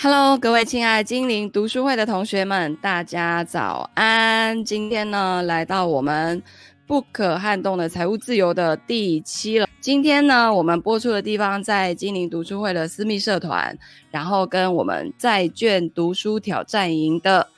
Hello，各位亲爱的精灵读书会的同学们，大家早安！今天呢，来到我们不可撼动的财务自由的第七了。今天呢，我们播出的地方在精灵读书会的私密社团，然后跟我们债券读书挑战营的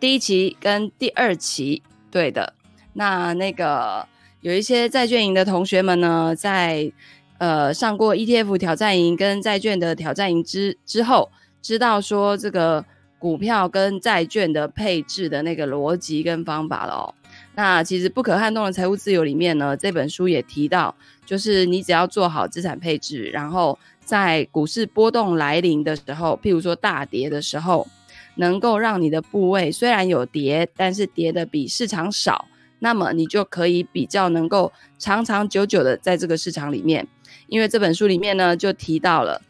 第一期跟第二期，对的。那那个有一些债券营的同学们呢，在呃上过 ETF 挑战营跟债券的挑战营之之后。知道说这个股票跟债券的配置的那个逻辑跟方法了哦。那其实不可撼动的财务自由里面呢，这本书也提到，就是你只要做好资产配置，然后在股市波动来临的时候，譬如说大跌的时候，能够让你的部位虽然有跌，但是跌的比市场少，那么你就可以比较能够长长久久的在这个市场里面。因为这本书里面呢就提到了。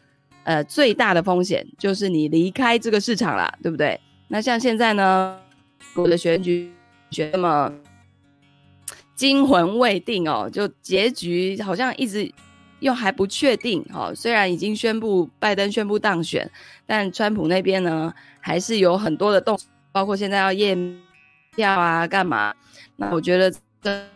呃，最大的风险就是你离开这个市场啦，对不对？那像现在呢，我的选举选那么惊魂未定哦，就结局好像一直又还不确定哦。虽然已经宣布拜登宣布当选，但川普那边呢还是有很多的动，包括现在要验票啊，干嘛？那我觉得。等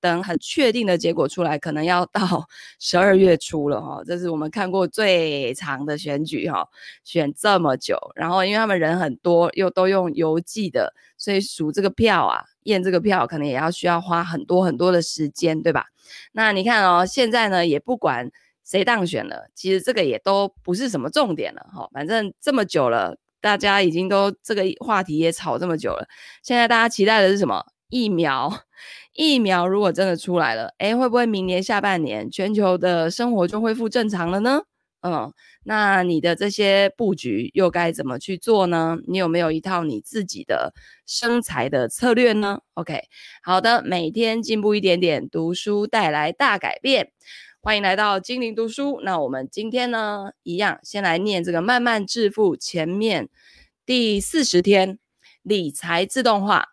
等很确定的结果出来，可能要到 十二月初了哈。这是我们看过最长的选举哈，选这么久。然后因为他们人很多，又都用邮寄的，所以数这个票啊，验这个票，可能也要需要花很多很多的时间，对吧？那你看哦，现在呢也不管谁当选了，其实这个也都不是什么重点了哈。反正这么久了，大家已经都这个话题也吵这么久了，现在大家期待的是什么？疫苗，疫苗如果真的出来了，诶，会不会明年下半年全球的生活就恢复正常了呢？嗯，那你的这些布局又该怎么去做呢？你有没有一套你自己的生财的策略呢？OK，好的，每天进步一点点，读书带来大改变。欢迎来到精灵读书。那我们今天呢，一样先来念这个慢慢致富前面第四十天理财自动化。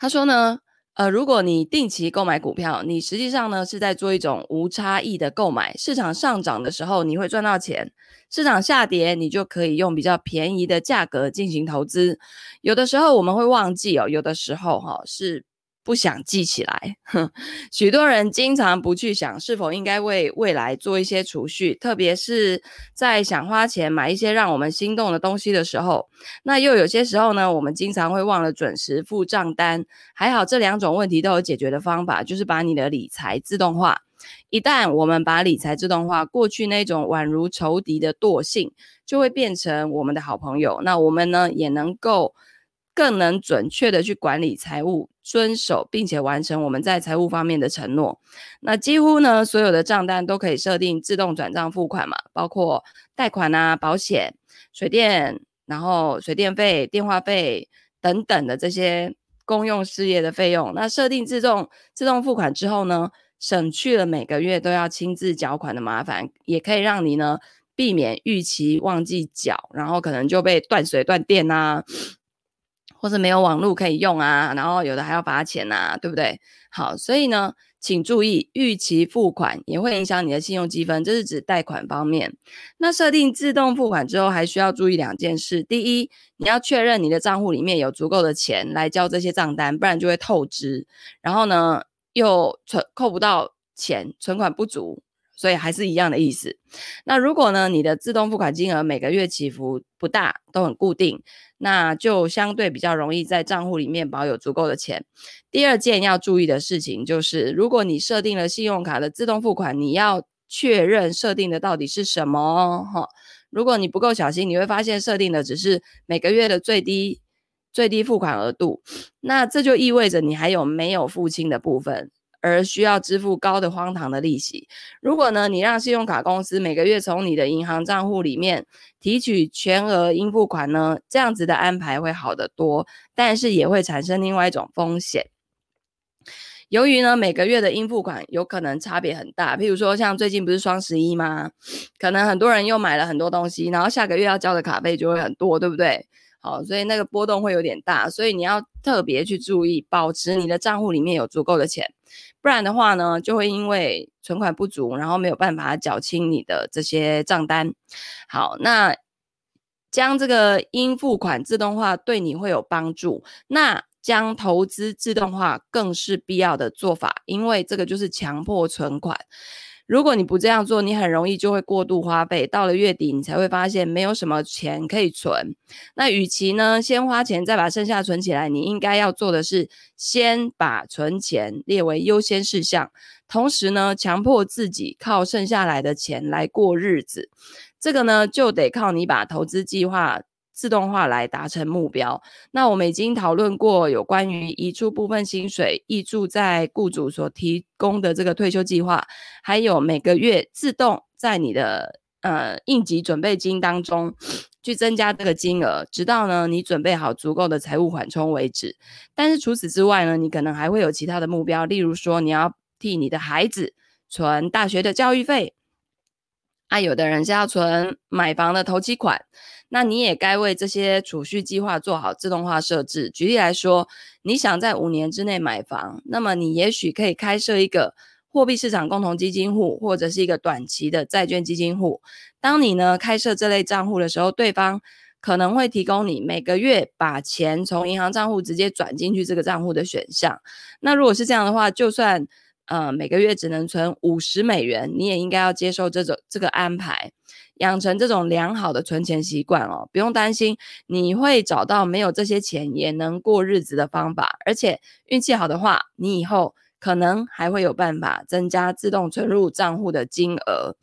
他说呢，呃，如果你定期购买股票，你实际上呢是在做一种无差异的购买。市场上涨的时候，你会赚到钱；市场下跌，你就可以用比较便宜的价格进行投资。有的时候我们会忘记哦，有的时候哈、是。不想记起来，哼，许多人经常不去想是否应该为未来做一些储蓄，特别是在想花钱买一些让我们心动的东西的时候。那又有些时候呢，我们经常会忘了准时付账单。还好这两种问题都有解决的方法，就是把你的理财自动化。一旦我们把理财自动化，过去那种宛如仇敌的惰性就会变成我们的好朋友。那我们呢，也能够。更能准确的去管理财务，遵守并且完成我们在财务方面的承诺。那几乎呢，所有的账单都可以设定自动转账付款嘛，包括贷款啊、保险、水电，然后水电费、电话费等等的这些公用事业的费用。那设定自动自动付款之后呢，省去了每个月都要亲自缴款的麻烦，也可以让你呢避免逾期忘记缴，然后可能就被断水断电啊。或者没有网络可以用啊，然后有的还要罚钱呐，对不对？好，所以呢，请注意，逾期付款也会影响你的信用积分，这是指贷款方面。那设定自动付款之后，还需要注意两件事：第一，你要确认你的账户里面有足够的钱来交这些账单，不然就会透支。然后呢，又存扣不到钱，存款不足。所以还是一样的意思。那如果呢，你的自动付款金额每个月起伏不大，都很固定，那就相对比较容易在账户里面保有足够的钱。第二件要注意的事情就是，如果你设定了信用卡的自动付款，你要确认设定的到底是什么哦。哈，如果你不够小心，你会发现设定的只是每个月的最低最低付款额度，那这就意味着你还有没有付清的部分。而需要支付高的荒唐的利息。如果呢，你让信用卡公司每个月从你的银行账户里面提取全额应付款呢，这样子的安排会好得多，但是也会产生另外一种风险。由于呢，每个月的应付款有可能差别很大，譬如说像最近不是双十一吗？可能很多人又买了很多东西，然后下个月要交的卡费就会很多，对不对？好，所以那个波动会有点大，所以你要特别去注意，保持你的账户里面有足够的钱。不然的话呢，就会因为存款不足，然后没有办法缴清你的这些账单。好，那将这个应付款自动化对你会有帮助，那将投资自动化更是必要的做法，因为这个就是强迫存款。如果你不这样做，你很容易就会过度花费，到了月底你才会发现没有什么钱可以存。那与其呢，先花钱再把剩下存起来，你应该要做的是先把存钱列为优先事项，同时呢，强迫自己靠剩下来的钱来过日子。这个呢，就得靠你把投资计划自动化来达成目标。那我们已经讨论过有关于移出部分薪水，挹注在雇主所提供的这个退休计划，还有每个月自动在你的呃应急准备金当中去增加这个金额，直到呢你准备好足够的财务缓冲为止。但是除此之外呢，你可能还会有其他的目标，例如说你要替你的孩子存大学的教育费。啊，有的人是要存买房的头期款，那你也该为这些储蓄计划做好自动化设置。举例来说，你想在五年之内买房，那么你也许可以开设一个货币市场共同基金户，或者是一个短期的债券基金户。当你呢开设这类账户的时候，对方可能会提供你每个月把钱从银行账户直接转进去这个账户的选项。那如果是这样的话，就算呃，每个月只能存五十美元，你也应该要接受这种这个安排，养成这种良好的存钱习惯哦。不用担心，你会找到没有这些钱也能过日子的方法，而且运气好的话，你以后可能还会有办法增加自动存入账户的金额。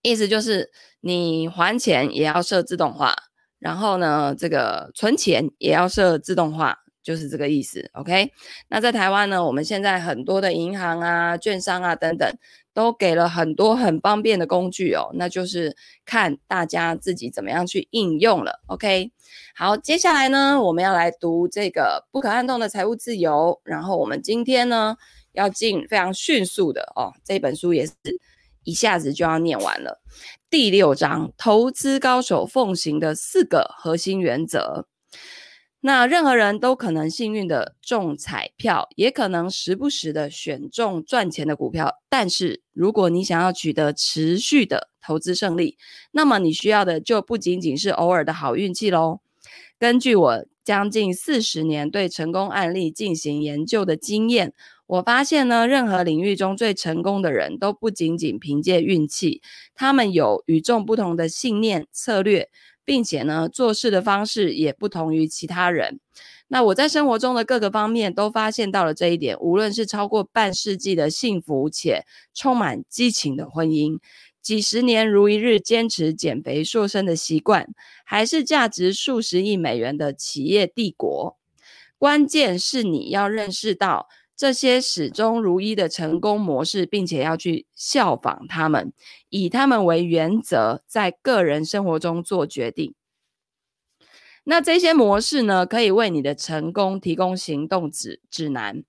意思就是，你还钱也要设自动化，然后呢，这个存钱也要设自动化。就是这个意思，OK？那在台湾呢，我们现在很多的银行啊、券商啊等等，都给了很多很方便的工具哦。那就是看大家自己怎么样去应用了，OK？好，接下来呢，我们要来读这个不可撼动的财务自由。然后我们今天呢，要进非常迅速的哦，这本书也是一下子就要念完了。第六章，投资高手奉行的四个核心原则。那任何人都可能幸运的中彩票，也可能时不时的选中赚钱的股票。但是，如果你想要取得持续的投资胜利，那么你需要的就不仅仅是偶尔的好运气喽。根据我将近四十年对成功案例进行研究的经验，我发现呢，任何领域中最成功的人都不仅仅凭借运气，他们有与众不同的信念、策略。并且呢，做事的方式也不同于其他人。那我在生活中的各个方面都发现到了这一点。无论是超过半世纪的幸福且充满激情的婚姻，几十年如一日坚持减肥瘦身的习惯，还是价值数十亿美元的企业帝国，关键是你要认识到。这些始终如一的成功模式，并且要去效仿他们，以他们为原则，在个人生活中做决定。那这些模式呢，可以为你的成功提供行动指指南。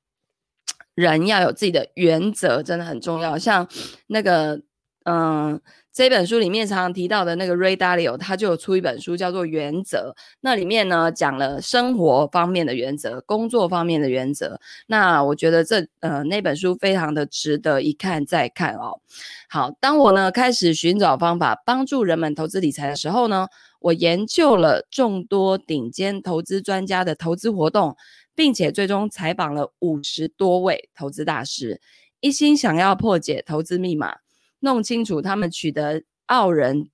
人要有自己的原则，真的很重要。像那个，嗯。这本书里面常常提到的那个 Ray Dalio，他就有出一本书叫做《原则》，那里面呢讲了生活方面的原则、工作方面的原则。那我觉得这呃那本书非常的值得一看再看哦。好，当我呢开始寻找方法帮助人们投资理财的时候呢，我研究了众多顶尖投资专家的投资活动，并且最终采访了五十多位投资大师，一心想要破解投资密码。弄清楚他们取得傲人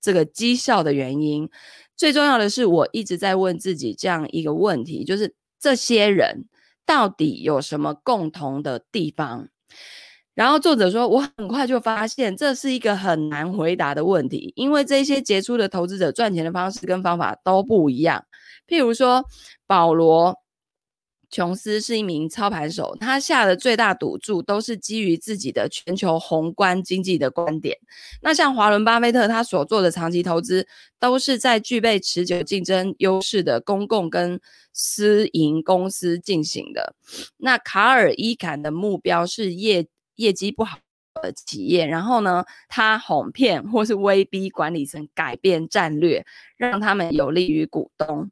这个绩效的原因。最重要的是，我一直在问自己这样一个问题：就是这些人到底有什么共同的地方？然后作者说，我很快就发现这是一个很难回答的问题，因为这些杰出的投资者赚钱的方式跟方法都不一样。譬如说，保罗。琼斯是一名操盘手，他下的最大赌注都是基于自己的全球宏观经济的观点。那像华伦巴菲特，他所做的长期投资都是在具备持久竞争优势的公共跟私营公司进行的。那卡尔伊坎的目标是业业绩不好的企业，然后呢，他哄骗或是威逼管理层改变战略，让他们有利于股东。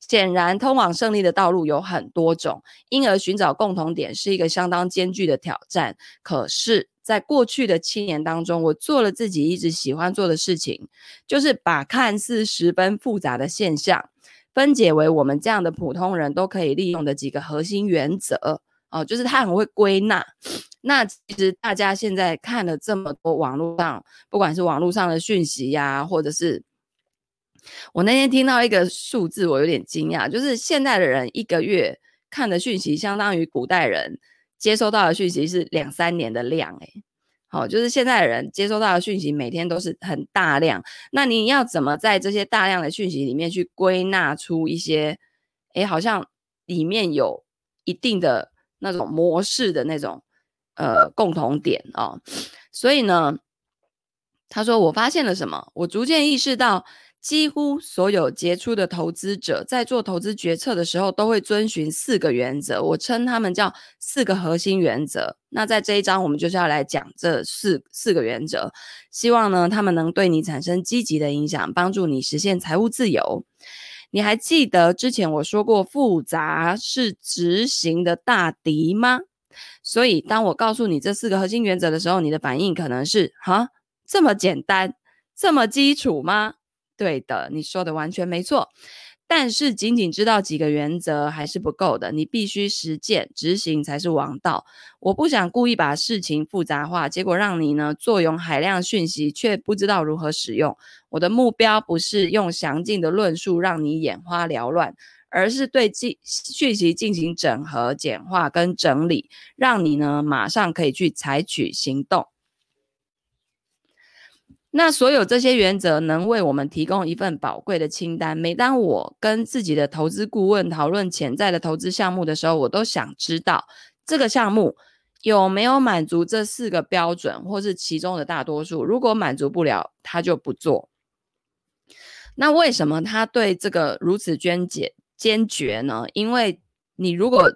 显然，通往胜利的道路有很多种，因而寻找共同点是一个相当艰巨的挑战。可是，在过去的七年当中，我做了自己一直喜欢做的事情，就是把看似十分复杂的现象，分解为我们这样的普通人都可以利用的几个核心原则。哦，就是他很会归纳。那其实大家现在看了这么多网络上，不管是网络上的讯息呀、或者是。我那天听到一个数字，我有点惊讶，就是现在的人一个月看的讯息，相当于古代人接收到的讯息是两三年的量，诶，好，就是现在的人接收到的讯息每天都是很大量，那你要怎么在这些大量的讯息里面去归纳出一些，诶，好像里面有一定的那种模式的那种呃共同点哦，所以呢，他说我发现了什么，我逐渐意识到。几乎所有杰出的投资者在做投资决策的时候，都会遵循四个原则，我称他们叫四个核心原则。那在这一章，我们就是要来讲这四四个原则，希望呢，他们能对你产生积极的影响，帮助你实现财务自由。你还记得之前我说过，复杂是执行的大敌吗？所以，当我告诉你这四个核心原则的时候，你的反应可能是：哈，这么简单，这么基础吗？对的，你说的完全没错，但是仅仅知道几个原则还是不够的，你必须实践执行才是王道。我不想故意把事情复杂化，结果让你呢坐拥海量讯息却不知道如何使用。我的目标不是用详尽的论述让你眼花缭乱，而是对记讯息进行整合、简化跟整理，让你呢马上可以去采取行动。那所有这些原则能为我们提供一份宝贵的清单。每当我跟自己的投资顾问讨论潜在的投资项目的时候，我都想知道这个项目有没有满足这四个标准，或是其中的大多数。如果满足不了，他就不做。那为什么他对这个如此坚决坚决呢？因为你如果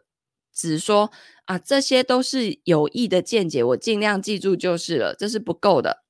只说啊，这些都是有益的见解，我尽量记住就是了，这是不够的。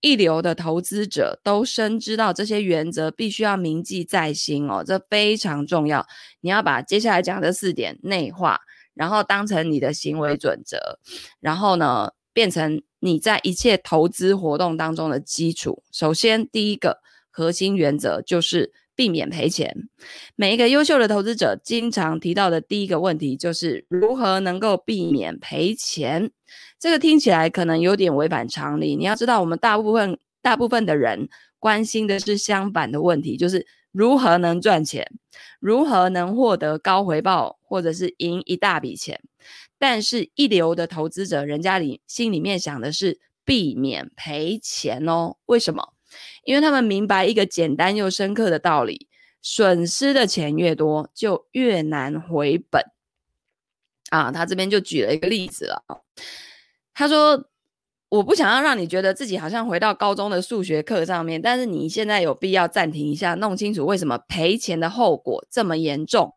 一流的投资者都深知到这些原则必须要铭记在心哦，这非常重要。你要把接下来讲的四点内化，然后当成你的行为准则，然后呢，变成你在一切投资活动当中的基础。首先，第一个核心原则就是避免赔钱。每一个优秀的投资者经常提到的第一个问题就是如何能够避免赔钱。这个听起来可能有点违反常理。你要知道，我们大部分大部分的人关心的是相反的问题，就是如何能赚钱，如何能获得高回报，或者是赢一大笔钱。但是，一流的投资者，人家里心里面想的是避免赔钱哦。为什么？因为他们明白一个简单又深刻的道理：损失的钱越多，就越难回本。啊，他这边就举了一个例子了。他说：“我不想要让你觉得自己好像回到高中的数学课上面，但是你现在有必要暂停一下，弄清楚为什么赔钱的后果这么严重。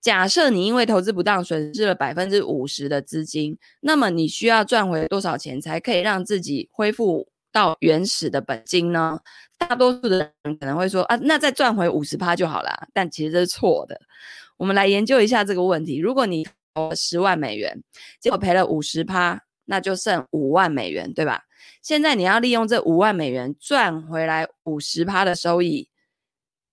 假设你因为投资不当损失了百分之五十的资金，那么你需要赚回多少钱才可以让自己恢复到原始的本金呢？大多数的人可能会说啊，那再赚回五十趴就好了。但其实这是错的。我们来研究一下这个问题：如果你投十万美元，结果赔了五十趴。”那就剩五万美元，对吧？现在你要利用这五万美元赚回来五十趴的收益，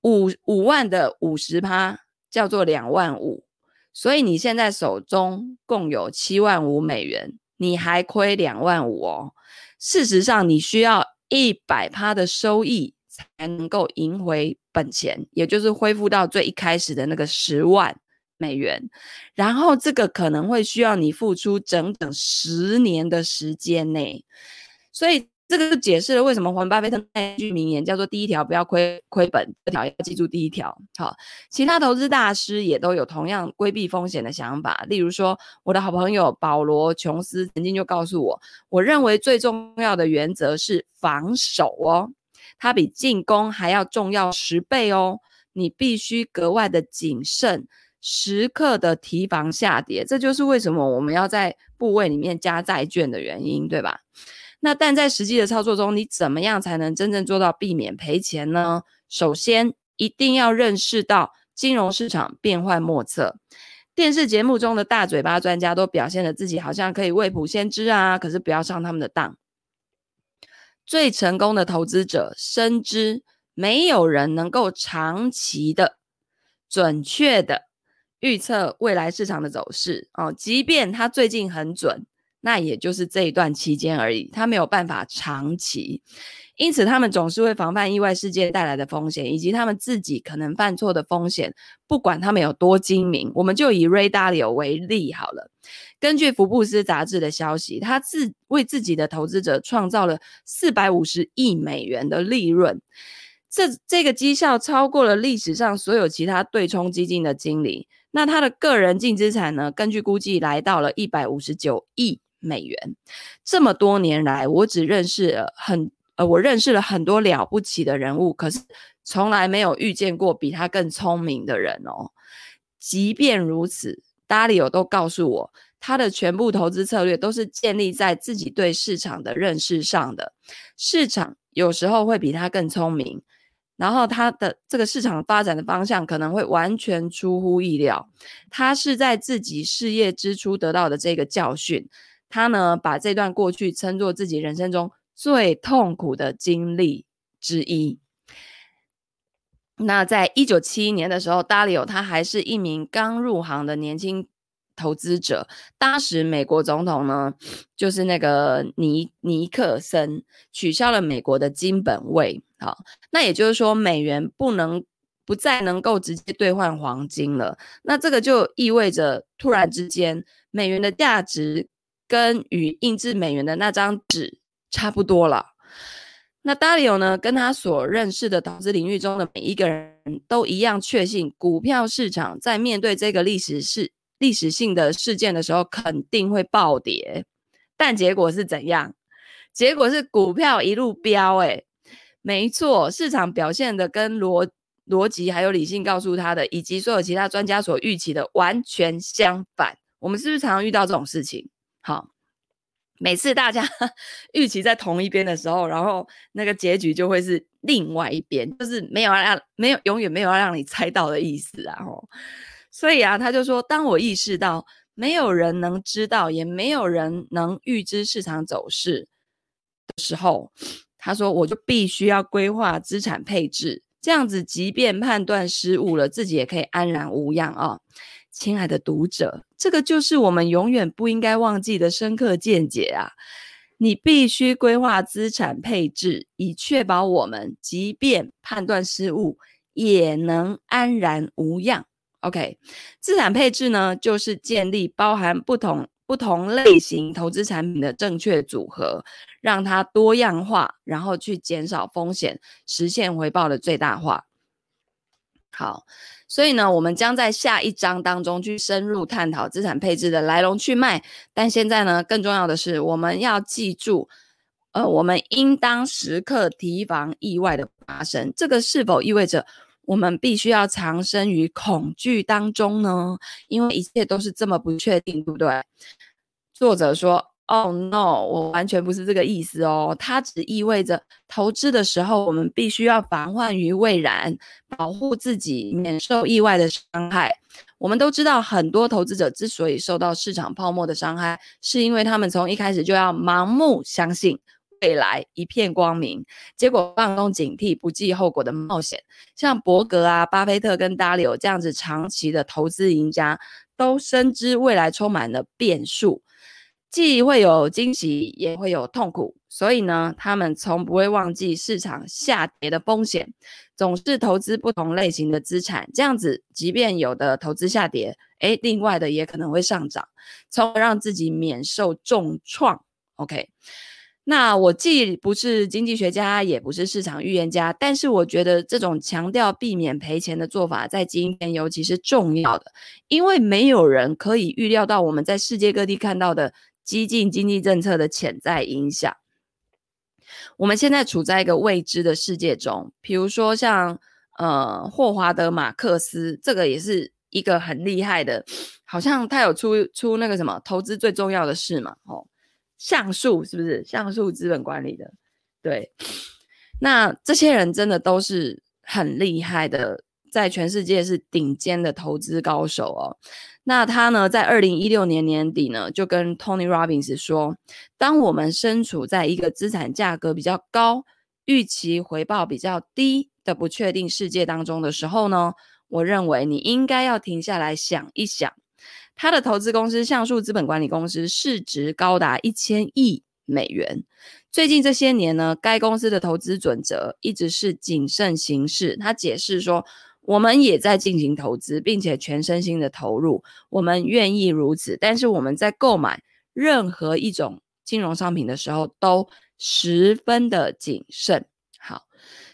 五五万的五十趴叫做两万五，所以你现在手中共有七万五美元，你还亏两万五哦。事实上，你需要一百趴的收益才能够赢回本钱，也就是恢复到最一开始的那个十万。美元，然后这个可能会需要你付出整整十年的时间呢，所以这个就解释了为什么黄巴菲特那句名言叫做“第一条不要亏亏本”，这条要记住第一条。好，其他投资大师也都有同样规避风险的想法。例如说，我的好朋友保罗·琼斯曾经就告诉我，我认为最重要的原则是防守哦，它比进攻还要重要十倍哦，你必须格外的谨慎。时刻的提防下跌，这就是为什么我们要在部位里面加债券的原因，对吧？那但在实际的操作中，你怎么样才能真正做到避免赔钱呢？首先，一定要认识到金融市场变幻莫测。电视节目中的大嘴巴专家都表现的自己好像可以未卜先知啊，可是不要上他们的当。最成功的投资者深知，没有人能够长期的、准确的预测未来市场的走势哦。即便他最近很准，那也就是这一段期间而已，他没有办法长期。因此，他们总是会防范意外事件带来的风险，以及他们自己可能犯错的风险。不管他们有多精明，我们就以 Ray Dalio 为例好了。根据福布斯杂志的消息，他自为自己的投资者创造了四百五十亿美元的利润，这这个绩效超过了历史上所有其他对冲基金的经理。那他的个人净资产呢？根据估计，来到了一百五十九亿美元。这么多年来，我只认识了很。呃，我认识了很多了不起的人物，可是从来没有遇见过比他更聪明的人哦。即便如此，达里欧都告诉我，他的全部投资策略都是建立在自己对市场的认识上的。市场有时候会比他更聪明，然后他的这个市场发展的方向可能会完全出乎意料。他是在自己事业之初得到的这个教训，他呢，把这段过去称作自己人生中。最痛苦的经历之一。那在一九七一年的时候，达里欧他还是一名刚入行的年轻投资者。当时美国总统呢，就是那个尼尼克森取消了美国的金本位。好，那也就是说，美元不能不再能够直接兑换黄金了。那这个就意味着，突然之间，美元的价值跟与印制美元的那张纸。差不多了。那达里欧呢，跟他所认识的投资领域中的每一个人都一样，确信股票市场在面对这个历史事历史性的事件的时候，肯定会暴跌。但结果是怎样？结果是股票一路飙，哎，没错，市场表现的跟逻逻辑还有理性告诉他的，以及所有其他专家所预期的完全相反。我们是不是常常遇到这种事情？好。每次大家 预期在同一边的时候，然后那个结局就会是另外一边，就是没有让没有永远没有要让你猜到的意思啊！吼，所以啊，他就说，当我意识到没有人能知道，也没有人能预知市场走势的时候，他说我就必须要规划资产配置，这样子，即便判断失误了，自己也可以安然无恙啊。亲爱的读者，这个就是我们永远不应该忘记的深刻见解啊！你必须规划资产配置，以确保我们即便判断失误，也能安然无恙。OK，资产配置呢，就是建立包含不同不同类型投资产品的正确组合，让它多样化，然后去减少风险，实现回报的最大化。好。所以呢，我们将在下一章当中去深入探讨资产配置的来龙去脉。但现在呢，更重要的是，我们要记住，呃，我们应当时刻提防意外的发生。这个是否意味着我们必须要藏身于恐惧当中呢？因为一切都是这么不确定，对不对？作者说。Oh no！我完全不是这个意思哦。它只意味着投资的时候，我们必须要防患于未然，保护自己免受意外的伤害。我们都知道，很多投资者之所以受到市场泡沫的伤害，是因为他们从一开始就要盲目相信未来一片光明，结果放松警惕、不计后果的冒险。像伯格啊、巴菲特跟达里欧这样子长期的投资赢家，都深知未来充满了变数。既会有惊喜，也会有痛苦，所以呢，他们从不会忘记市场下跌的风险，总是投资不同类型的资产，这样子，即便有的投资下跌，诶，另外的也可能会上涨，从而让自己免受重创。OK，那我既不是经济学家，也不是市场预言家，但是我觉得这种强调避免赔钱的做法，在今天尤其是重要的，因为没有人可以预料到我们在世界各地看到的。激进经济政策的潜在影响，我们现在处在一个未知的世界中。比如说像，呃霍华德马克思，这个也是一个很厉害的，好像他有出出那个什么投资最重要的事嘛，哦，橡树是不是？橡树资本管理的，对。那这些人真的都是很厉害的。在全世界是顶尖的投资高手哦。那他呢，在二零一六年年底呢，就跟 Tony Robbins 说，当我们身处在一个资产价格比较高、预期回报比较低的不确定世界当中的时候呢，我认为你应该要停下来想一想。他的投资公司橡树资本管理公司市值高达一千亿美元。最近这些年呢，该公司的投资准则一直是谨慎行事。他解释说，我们也在进行投资，并且全身心的投入，我们愿意如此。但是我们在购买任何一种金融商品的时候，都十分的谨慎。好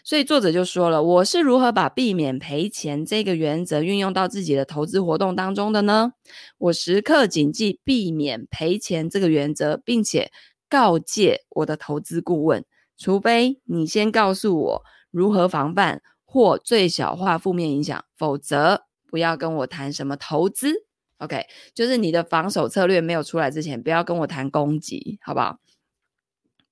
所以作者就说了，我是如何把避免赔钱这个原则运用到自己的投资活动当中的呢？我时刻谨记避免赔钱这个原则，并且告诫我的投资顾问，除非你先告诉我如何防范或最小化负面影响，否则不要跟我谈什么投资。OK，就是你的防守策略没有出来之前，不要跟我谈攻击，好不好？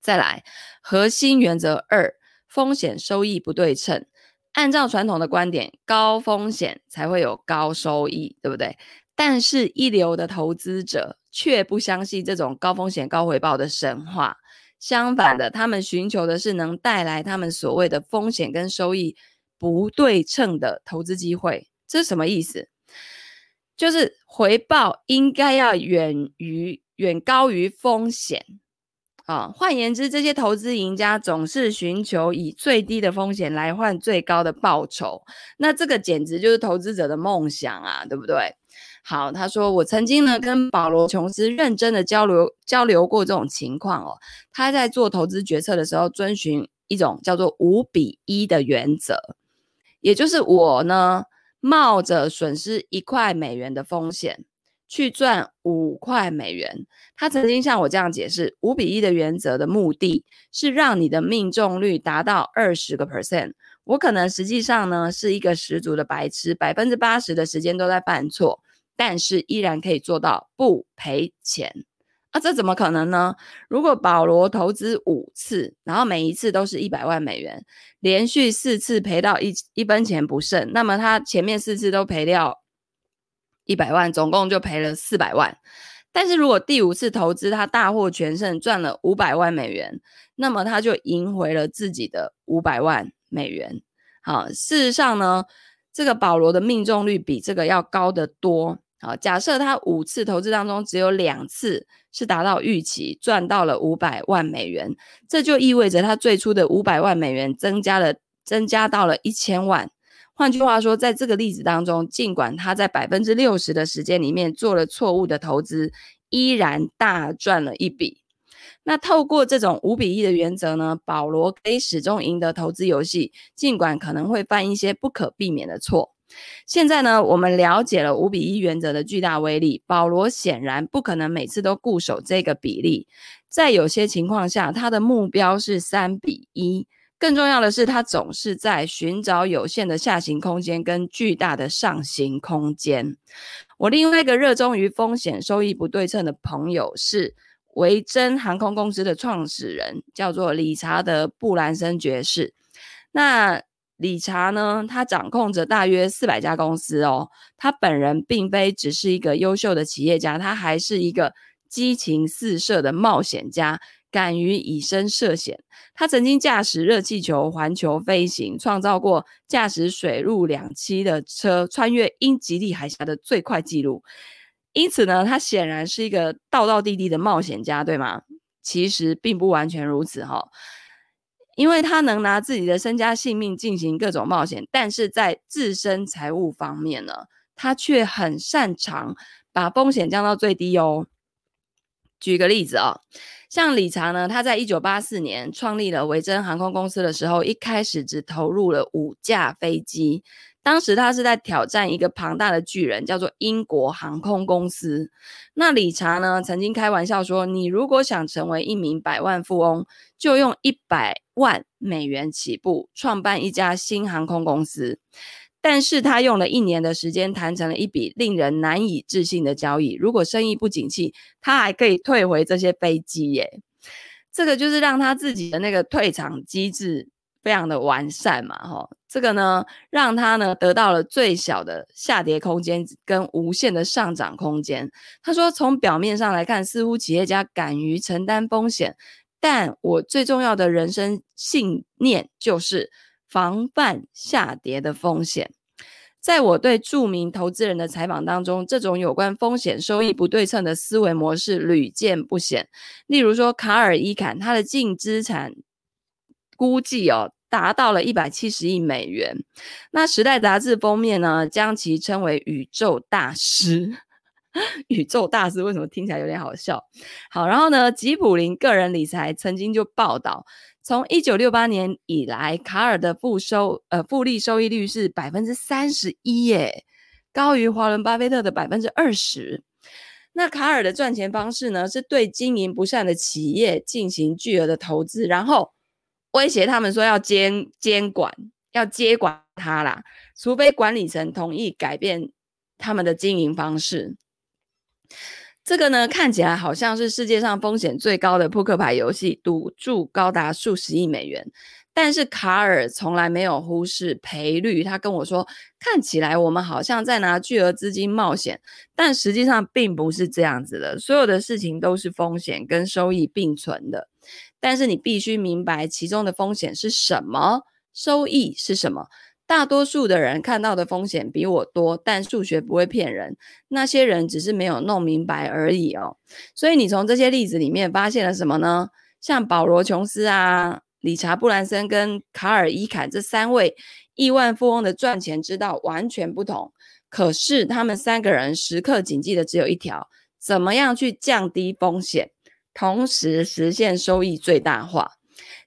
再来，核心原则二。风险收益不对称，按照传统的观点，高风险才会有高收益，对不对？但是一流的投资者却不相信这种高风险高回报的神话，相反的，他们寻求的是能带来他们所谓的风险跟收益不对称的投资机会。这是什么意思？就是回报应该要远于远高于风险。啊，换言之，这些投资赢家总是寻求以最低的风险来换最高的报酬。那这个简直就是投资者的梦想啊，对不对？好，他说我曾经呢跟保罗琼斯认真的交流交流过这种情况哦。他在做投资决策的时候，遵循一种叫做五比一的原则，也就是我呢冒着损失一块美元的风险。去赚五块美元。他曾经向我这样解释：五比一的原则的目的是让你的命中率达到二十个 percent。我可能实际上呢是一个十足的白痴，百分之八十的时间都在犯错，但是依然可以做到不赔钱。啊，这怎么可能呢？如果保罗投资五次，然后每一次都是一百万美元，连续四次赔到一一分钱不剩，那么他前面四次都赔掉。一百万，总共就赔了四百万。但是如果第五次投资他大获全胜，赚了五百万美元，那么他就赢回了自己的五百万美元。好，事实上呢，这个保罗的命中率比这个要高得多。好，假设他五次投资当中只有两次是达到预期，赚到了五百万美元，这就意味着他最初的五百万美元增加了，增加到了一千万。换句话说，在这个例子当中，尽管他在百分之六十的时间里面做了错误的投资，依然大赚了一笔。那透过这种五比一的原则呢，保罗可以始终赢得投资游戏，尽管可能会犯一些不可避免的错。现在呢，我们了解了五比一原则的巨大威力。保罗显然不可能每次都固守这个比例，在有些情况下，他的目标是三比一。更重要的是，他总是在寻找有限的下行空间跟巨大的上行空间。我另外一个热衷于风险收益不对称的朋友是维珍航空公司的创始人，叫做理查德·布兰森爵士。那理查呢，他掌控着大约四百家公司哦。他本人并非只是一个优秀的企业家，他还是一个激情四射的冒险家。敢于以身涉险，他曾经驾驶热气球环球飞行，创造过驾驶水陆两栖的车穿越英吉利海峡的最快纪录。因此呢，他显然是一个道道地地的冒险家，对吗？其实并不完全如此哈，因为他能拿自己的身家性命进行各种冒险，但是在自身财务方面呢，他却很擅长把风险降到最低哦。举个例子啊、哦。像理查呢，他在一九八四年创立了维珍航空公司的时候，一开始只投入了五架飞机。当时他是在挑战一个庞大的巨人，叫做英国航空公司。那理查呢，曾经开玩笑说：“你如果想成为一名百万富翁，就用一百万美元起步，创办一家新航空公司。”但是他用了一年的时间谈成了一笔令人难以置信的交易。如果生意不景气，他还可以退回这些飞机耶。这个就是让他自己的那个退场机制非常的完善嘛，哈，这个呢，让他呢得到了最小的下跌空间跟无限的上涨空间。他说，从表面上来看，似乎企业家敢于承担风险，但我最重要的人生信念就是防范下跌的风险。在我对著名投资人的采访当中，这种有关风险收益不对称的思维模式屡见不鲜。例如说，卡尔伊坎他的净资产估计哦达到了一百七十亿美元。那《时代》杂志封面呢，将其称为“宇宙大师”。宇宙大师为什么听起来有点好笑？好，然后呢，吉普林个人理财曾经就报道。从一九六八年以来，卡尔的复收呃复利收益率是百分之三十一耶，高于华伦巴菲特的百分之二十。那卡尔的赚钱方式呢，是对经营不善的企业进行巨额的投资，然后威胁他们说要监监管，要接管他啦，除非管理层同意改变他们的经营方式。这个呢，看起来好像是世界上风险最高的扑克牌游戏，赌注高达数十亿美元。但是卡尔从来没有忽视赔率。他跟我说，看起来我们好像在拿巨额资金冒险，但实际上并不是这样子的。所有的事情都是风险跟收益并存的，但是你必须明白其中的风险是什么，收益是什么。大多数的人看到的风险比我多，但数学不会骗人。那些人只是没有弄明白而已哦。所以你从这些例子里面发现了什么呢？像保罗·琼斯啊、理查·布兰森跟卡尔·伊坎这三位亿万富翁的赚钱之道完全不同。可是他们三个人时刻谨记的只有一条：怎么样去降低风险，同时实现收益最大化。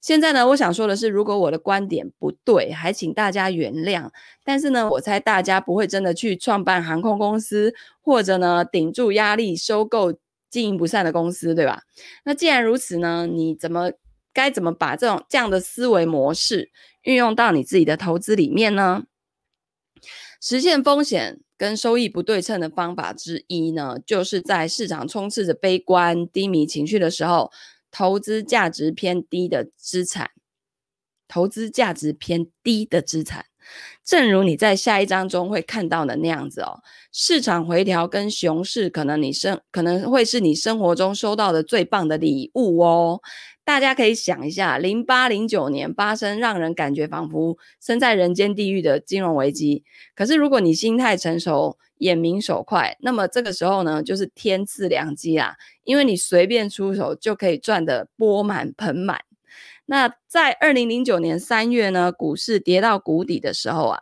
现在呢，我想说的是，如果我的观点不对，还请大家原谅。但是呢，我猜大家不会真的去创办航空公司，或者呢，顶住压力收购经营不善的公司，对吧？那既然如此呢，你怎么该怎么把这种这样的思维模式运用到你自己的投资里面呢？实现风险跟收益不对称的方法之一呢，就是在市场充斥着悲观低迷情绪的时候。投资价值偏低的资产，投资价值偏低的资产，正如你在下一章中会看到的那样子哦。市场回调跟熊市，可能你生可能会是你生活中收到的最棒的礼物哦。大家可以想一下，零八零九年发生让人感觉仿佛身在人间地狱的金融危机，可是如果你心态成熟，眼明手快，那么这个时候呢，就是天赐良机啦，因为你随便出手就可以赚得钵满盆满。那在二零零九年三月呢，股市跌到谷底的时候啊，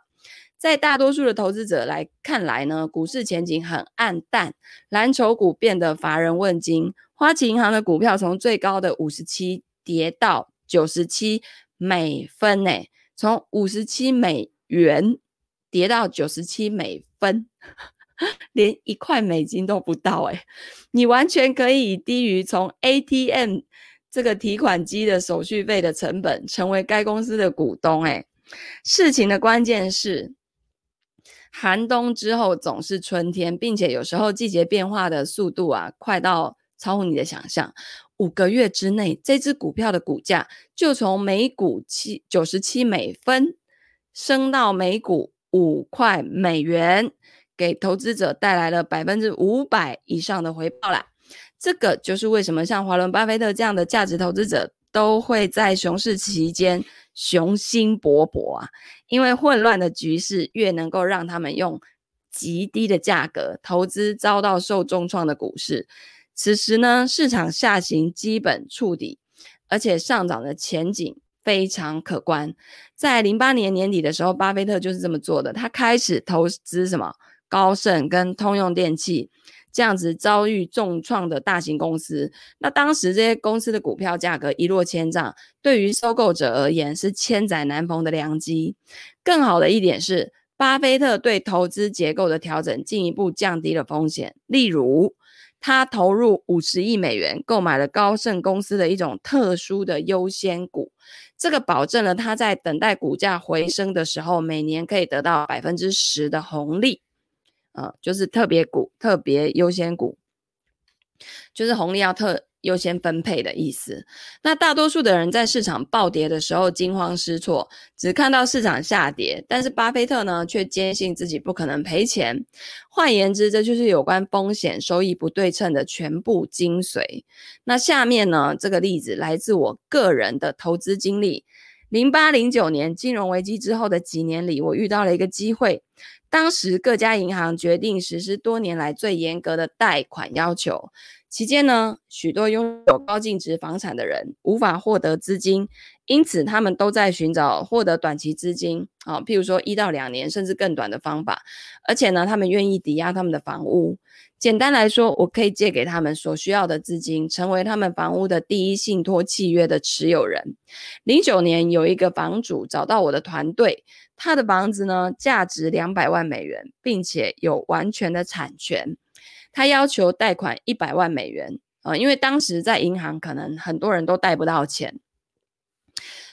在大多数的投资者来看来呢，股市前景很暗淡，蓝筹股变得乏人问津，花旗银行的股票从最高的五十七跌到九十七美分，诶，从五十七美元跌到九十七美分。连一块美金都不到诶，你完全可以以低于从 ATM 这个提款机的手续费的成本，成为该公司的股东诶，事情的关键是，寒冬之后总是春天，并且有时候季节变化的速度啊，快到超乎你的想象。五个月之内，这只股票的股价就从每股七九十七美分升到每股五块美元。给投资者带来了百分之五百以上的回报啦，这个就是为什么像华伦巴菲特这样的价值投资者都会在熊市期间雄心勃勃啊，因为混乱的局势越能够让他们用极低的价格投资遭到受重创的股市。此时呢，市场下行基本触底，而且上涨的前景非常可观。在零八年年底的时候，巴菲特就是这么做的，他开始投资什么？高盛跟通用电气这样子遭遇重创的大型公司，那当时这些公司的股票价格一落千丈，对于收购者而言是千载难逢的良机。更好的一点是，巴菲特对投资结构的调整进一步降低了风险。例如，他投入五十亿美元购买了高盛公司的一种特殊的优先股，这个保证了他在等待股价回升的时候，每年可以得到百分之十的红利。呃，就是特别股、特别优先股，就是红利要特优先分配的意思。那大多数的人在市场暴跌的时候惊慌失措，只看到市场下跌，但是巴菲特呢，却坚信自己不可能赔钱。换言之，这就是有关风险收益不对称的全部精髓。那下面呢，这个例子来自我个人的投资经历。零八零九年金融危机之后的几年里，我遇到了一个机会。当时各家银行决定实施多年来最严格的贷款要求。期间呢，许多拥有高净值房产的人无法获得资金，因此他们都在寻找获得短期资金啊，譬如说一到两年甚至更短的方法。而且呢，他们愿意抵押他们的房屋。简单来说，我可以借给他们所需要的资金，成为他们房屋的第一信托契约的持有人。零九年，有一个房主找到我的团队，他的房子呢，价值两百万美元，并且有完全的产权。他要求贷款一百万美元啊、呃，因为当时在银行可能很多人都贷不到钱，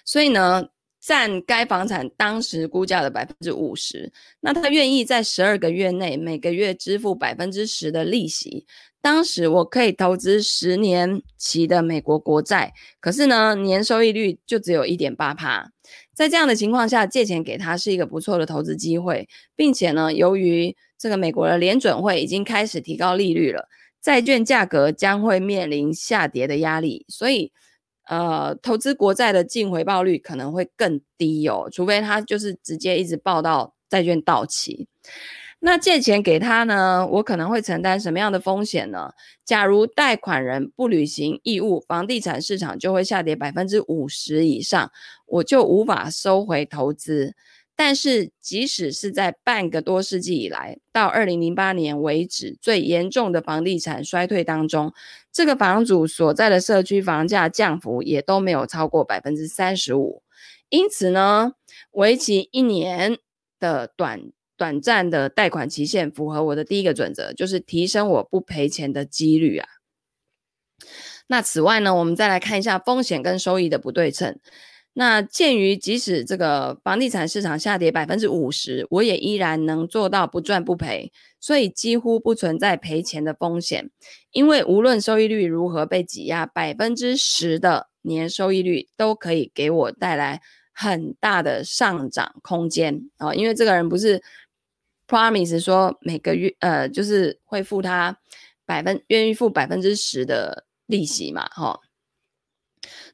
所以呢，占该房产当时估价的百分之五十。那他愿意在十二个月内每个月支付百分之十的利息。当时我可以投资十年期的美国国债，可是呢，年收益率就只有一点八趴。在这样的情况下，借钱给他是一个不错的投资机会，并且呢，由于这个美国的联准会已经开始提高利率了，债券价格将会面临下跌的压力，所以，呃，投资国债的净回报率可能会更低哦，除非他就是直接一直报到债券到期。那借钱给他呢，我可能会承担什么样的风险呢？假如贷款人不履行义务，房地产市场就会下跌百分之五十以上，我就无法收回投资。但是，即使是在半个多世纪以来，到二零零八年为止最严重的房地产衰退当中，这个房主所在的社区房价降幅也都没有超过百分之三十五。因此呢，为期一年的短。短暂的贷款期限符合我的第一个准则，就是提升我不赔钱的几率啊。那此外呢，我们再来看一下风险跟收益的不对称。那鉴于即使这个房地产市场下跌百分之五十，我也依然能做到不赚不赔，所以几乎不存在赔钱的风险。因为无论收益率如何被挤压，百分之十的年收益率都可以给我带来很大的上涨空间啊。因为这个人不是。Promise 说每个月呃，就是会付他百分愿意付百分之十的利息嘛，哈。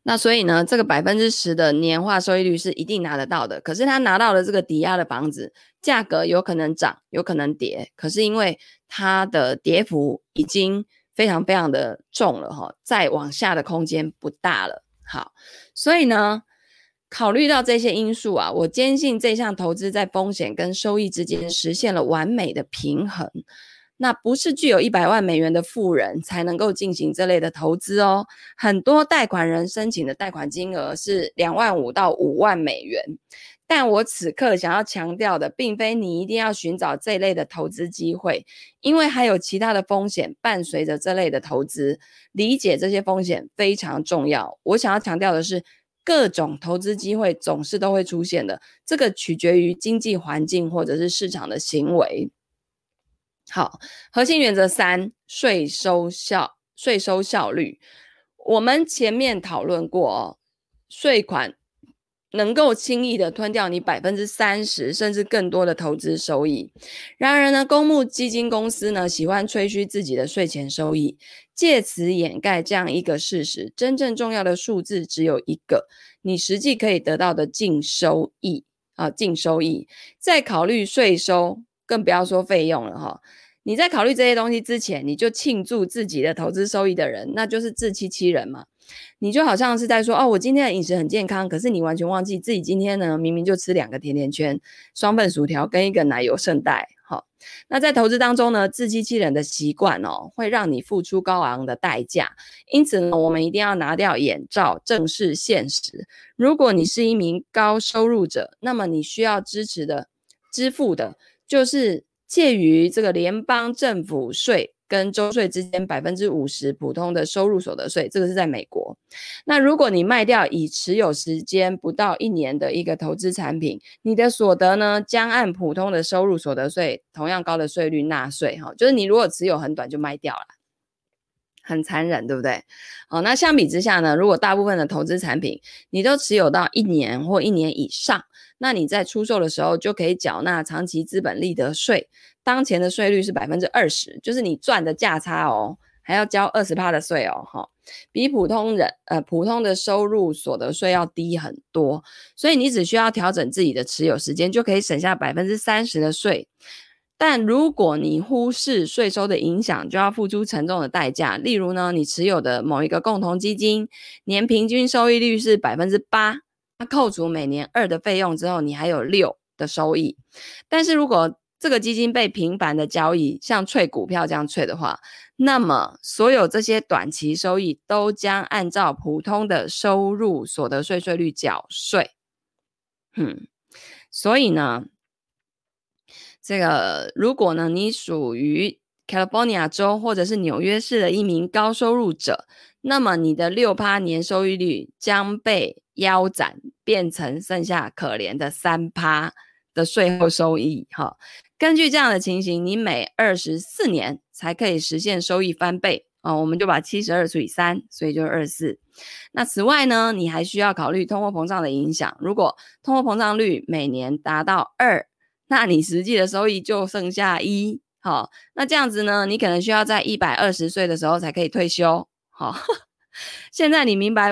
那所以呢，这个百分之十的年化收益率是一定拿得到的。可是他拿到了这个抵押的房子，价格有可能涨，有可能跌。可是因为它的跌幅已经非常非常的重了，哈，再往下的空间不大了。好，所以呢。考虑到这些因素啊，我坚信这项投资在风险跟收益之间实现了完美的平衡。那不是具有一百万美元的富人才能够进行这类的投资哦。很多贷款人申请的贷款金额是两万五到五万美元。但我此刻想要强调的，并非你一定要寻找这类的投资机会，因为还有其他的风险伴随着这类的投资。理解这些风险非常重要。我想要强调的是。各种投资机会总是都会出现的，这个取决于经济环境或者是市场的行为。好，核心原则三：税收效税收效率。我们前面讨论过哦，税款。能够轻易的吞掉你百分之三十甚至更多的投资收益。然而呢，公募基金公司呢喜欢吹嘘自己的税前收益，借此掩盖这样一个事实：真正重要的数字只有一个，你实际可以得到的净收益啊，净收益。在考虑税收，更不要说费用了哈。你在考虑这些东西之前，你就庆祝自己的投资收益的人，那就是自欺欺人嘛。你就好像是在说哦，我今天的饮食很健康，可是你完全忘记自己今天呢，明明就吃两个甜甜圈、双份薯条跟一个奶油圣代。好，那在投资当中呢，自欺欺人的习惯哦，会让你付出高昂的代价。因此呢，我们一定要拿掉眼罩，正视现实。如果你是一名高收入者，那么你需要支持的、支付的，就是介于这个联邦政府税。跟州税之间百分之五十普通的收入所得税，这个是在美国。那如果你卖掉已持有时间不到一年的一个投资产品，你的所得呢，将按普通的收入所得税同样高的税率纳税。哈，就是你如果持有很短就卖掉了。很残忍，对不对？哦，那相比之下呢，如果大部分的投资产品你都持有到一年或一年以上，那你在出售的时候就可以缴纳长期资本利得税，当前的税率是百分之二十，就是你赚的价差哦，还要交二十趴的税哦，哈、比普通人呃普通的收入所得税要低很多，所以你只需要调整自己的持有时间，就可以省下百分之三十的税。但如果你忽视税收的影响，就要付出沉重的代价。例如呢，你持有的某一个共同基金，年平均收益率是百分之八，它扣除每年二的费用之后，你还有六的收益。但是如果这个基金被频繁的交易，像脆股票这样脆的话，那么所有这些短期收益都将按照普通的收入所得税税率缴税。嗯，所以呢。这个，如果呢，你属于 California 州或者是纽约市的一名高收入者，那么你的六趴年收益率将被腰斩，变成剩下可怜的三趴的税后收益。哈，根据这样的情形，你每二十四年才可以实现收益翻倍啊，我们就把七十二除以三，所以就是二十四。那此外呢，你还需要考虑通货膨胀的影响。如果通货膨胀率每年达到二，那你实际的收益就剩下一，好，那这样子呢，你可能需要在一百二十岁的时候才可以退休，好，现在你明白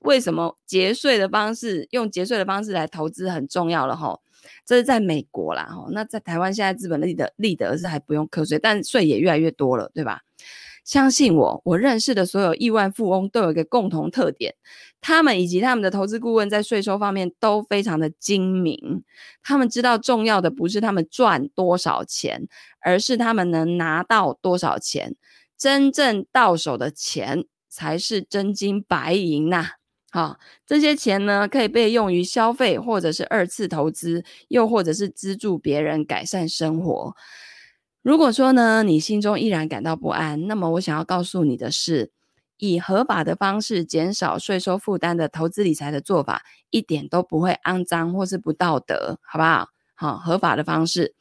为什么节税的方式，用节税的方式来投资很重要了哈，这是在美国啦，哈，那在台湾现在资本利得利得是还不用课税，但税也越来越多了，对吧？相信我，我认识的所有亿万富翁都有一个共同特点，他们以及他们的投资顾问在税收方面都非常的精明。他们知道重要的不是他们赚多少钱，而是他们能拿到多少钱。真正到手的钱才是真金白银呐！好，这些钱呢，可以被用于消费，或者是二次投资，又或者是资助别人改善生活。如果说呢，你心中依然感到不安，那么我想要告诉你的是，以合法的方式减少税收负担的投资理财的做法，一点都不会肮脏或是不道德，好不好？好，合法的方式。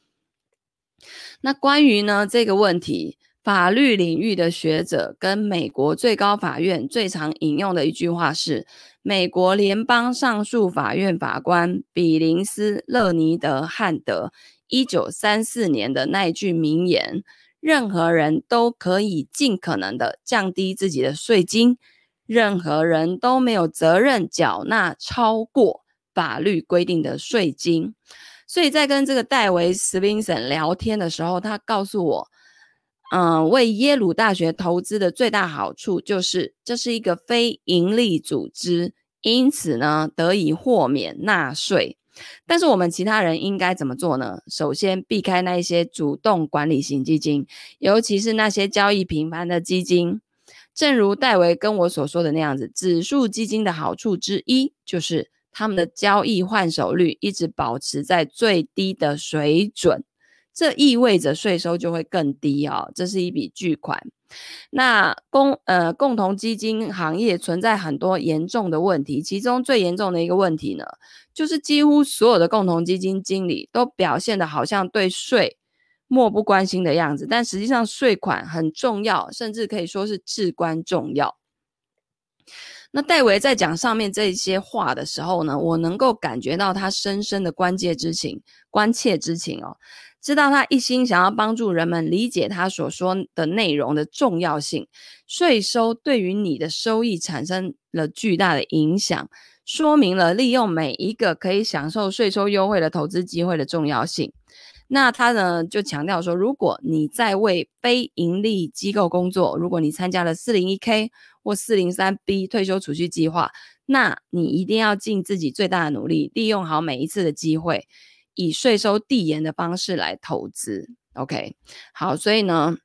那关于呢这个问题，法律领域的学者跟美国最高法院最常引用的一句话是，美国联邦上诉法院法官比林斯·勒尼德·汉德。一九三四年的那一句名言：“任何人都可以尽可能的降低自己的税金，任何人都没有责任缴纳超过法律规定的税金。”所以在跟这个戴维·史宾森聊天的时候，他告诉我：“嗯，为耶鲁大学投资的最大好处就是这是一个非营利组织，因此呢，得以豁免纳税。”但是我们其他人应该怎么做呢？首先，避开那一些主动管理型基金，尤其是那些交易频繁的基金。正如戴维跟我所说的那样子，指数基金的好处之一就是他们的交易换手率一直保持在最低的水准，这意味着税收就会更低哦。这是一笔巨款。那共呃共同基金行业存在很多严重的问题，其中最严重的一个问题呢，就是几乎所有的共同基金经理都表现得好像对税漠不关心的样子，但实际上税款很重要，甚至可以说是至关重要。那戴维在讲上面这些话的时候呢，我能够感觉到他深深的关切之情，关切之情哦。知道他一心想要帮助人们理解他所说的内容的重要性，税收对于你的收益产生了巨大的影响，说明了利用每一个可以享受税收优惠的投资机会的重要性。那他呢就强调说，如果你在为非盈利机构工作，如果你参加了 401k 或 403b 退休储蓄计划，那你一定要尽自己最大的努力，利用好每一次的机会。以税收递延的方式来投资，OK，好，所以呢，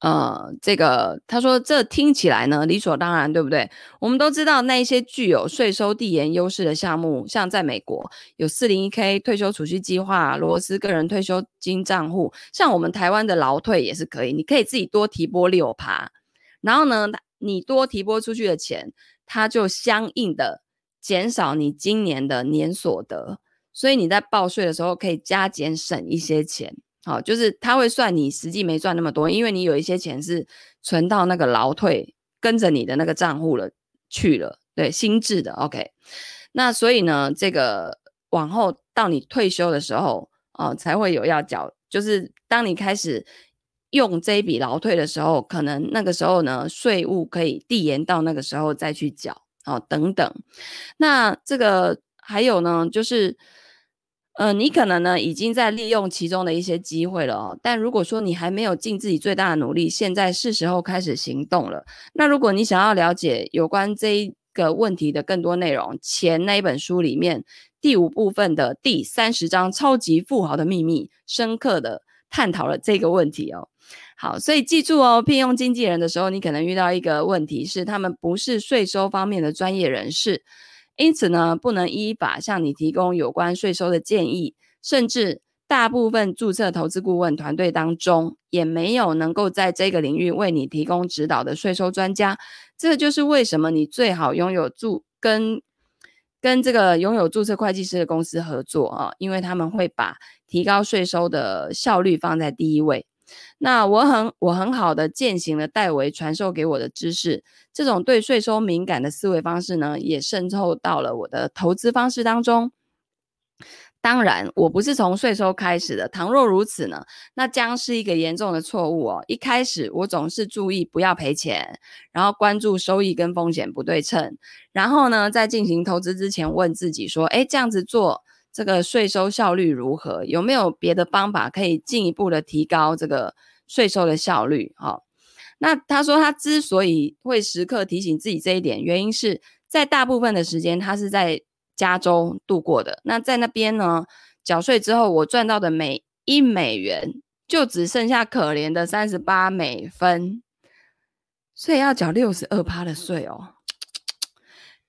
呃，这个他说这听起来呢理所当然，对不对？我们都知道那一些具有税收递延优势的项目，像在美国有 401k 退休储蓄计划、罗斯个人退休金账户，像我们台湾的劳退也是可以，你可以自己多提拨六趴，然后呢，你多提拨出去的钱，它就相应的减少你今年的年所得。所以你在报税的时候可以加减省一些钱好，就是他会算你实际没赚那么多，因为你有一些钱是存到那个劳退跟着你的那个账户了去了，对，新制的 OK。那所以呢，这个往后到你退休的时候，哦、才会有要缴，就是当你开始用这一笔劳退的时候，可能那个时候呢，税务可以递延到那个时候再去缴，哦，等等。那这个还有呢，就是。呃，你可能呢已经在利用其中的一些机会了哦，但如果说你还没有尽自己最大的努力，现在是时候开始行动了。那如果你想要了解有关这一个问题的更多内容，前那一本书里面第五部分的第三十章《超级富豪的秘密》，深刻的探讨了这个问题哦。好，所以记住哦，聘用经纪人的时候，你可能遇到一个问题是，他们不是税收方面的专业人士。因此呢，不能依法向你提供有关税收的建议，甚至大部分注册投资顾问团队当中，也没有能够在这个领域为你提供指导的税收专家。这就是为什么你最好拥有注跟跟这个拥有注册会计师的公司合作啊，因为他们会把提高税收的效率放在第一位。那我很我很好的践行了戴维传授给我的知识，这种对税收敏感的思维方式呢，也渗透到了我的投资方式当中。当然，我不是从税收开始的。倘若如此呢，那将是一个严重的错误哦。一开始我总是注意不要赔钱，然后关注收益跟风险不对称，然后呢，在进行投资之前问自己说：诶，这样子做。这个税收效率如何？有没有别的方法可以进一步的提高这个税收的效率？哈、那他说他之所以会时刻提醒自己这一点，原因是在大部分的时间他是在加州度过的。那在那边呢，缴税之后，我赚到的每一美元就只剩下可怜的三十八美分，所以要缴六十二趴的税哦。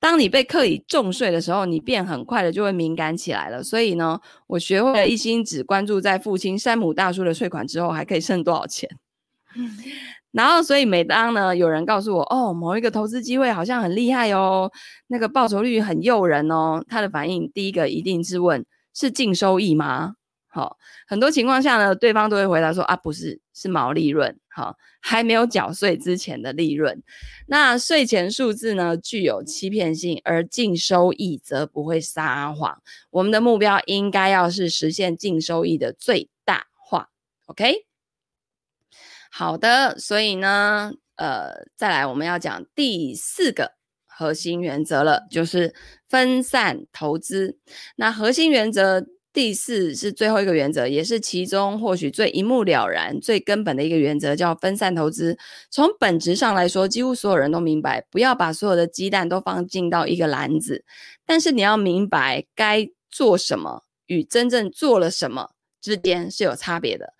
当你被课以重税的时候，你便很快的就会敏感起来了。所以呢，我学会了一心只关注在父亲山姆大叔的税款之后还可以剩多少钱。然后，所以每当呢有人告诉我，哦，某一个投资机会好像很厉害哦，那个报酬率很诱人哦，他的反应第一个一定是问：是净收益吗？好，很多情况下呢，对方都会回答说啊，不是，是毛利润。好，还没有缴税之前的利润。那税前数字呢，具有欺骗性，而净收益则不会撒谎。我们的目标应该要是实现净收益的最大化。OK，好的，所以呢，呃，再来我们要讲第四个核心原则了，就是分散投资。那核心原则。第四是最后一个原则，也是其中或许最一目了然、最根本的一个原则，叫分散投资。从本质上来说，几乎所有人都明白，不要把所有的鸡蛋都放进到一个篮子。但是你要明白，该做什么与真正做了什么之间是有差别的。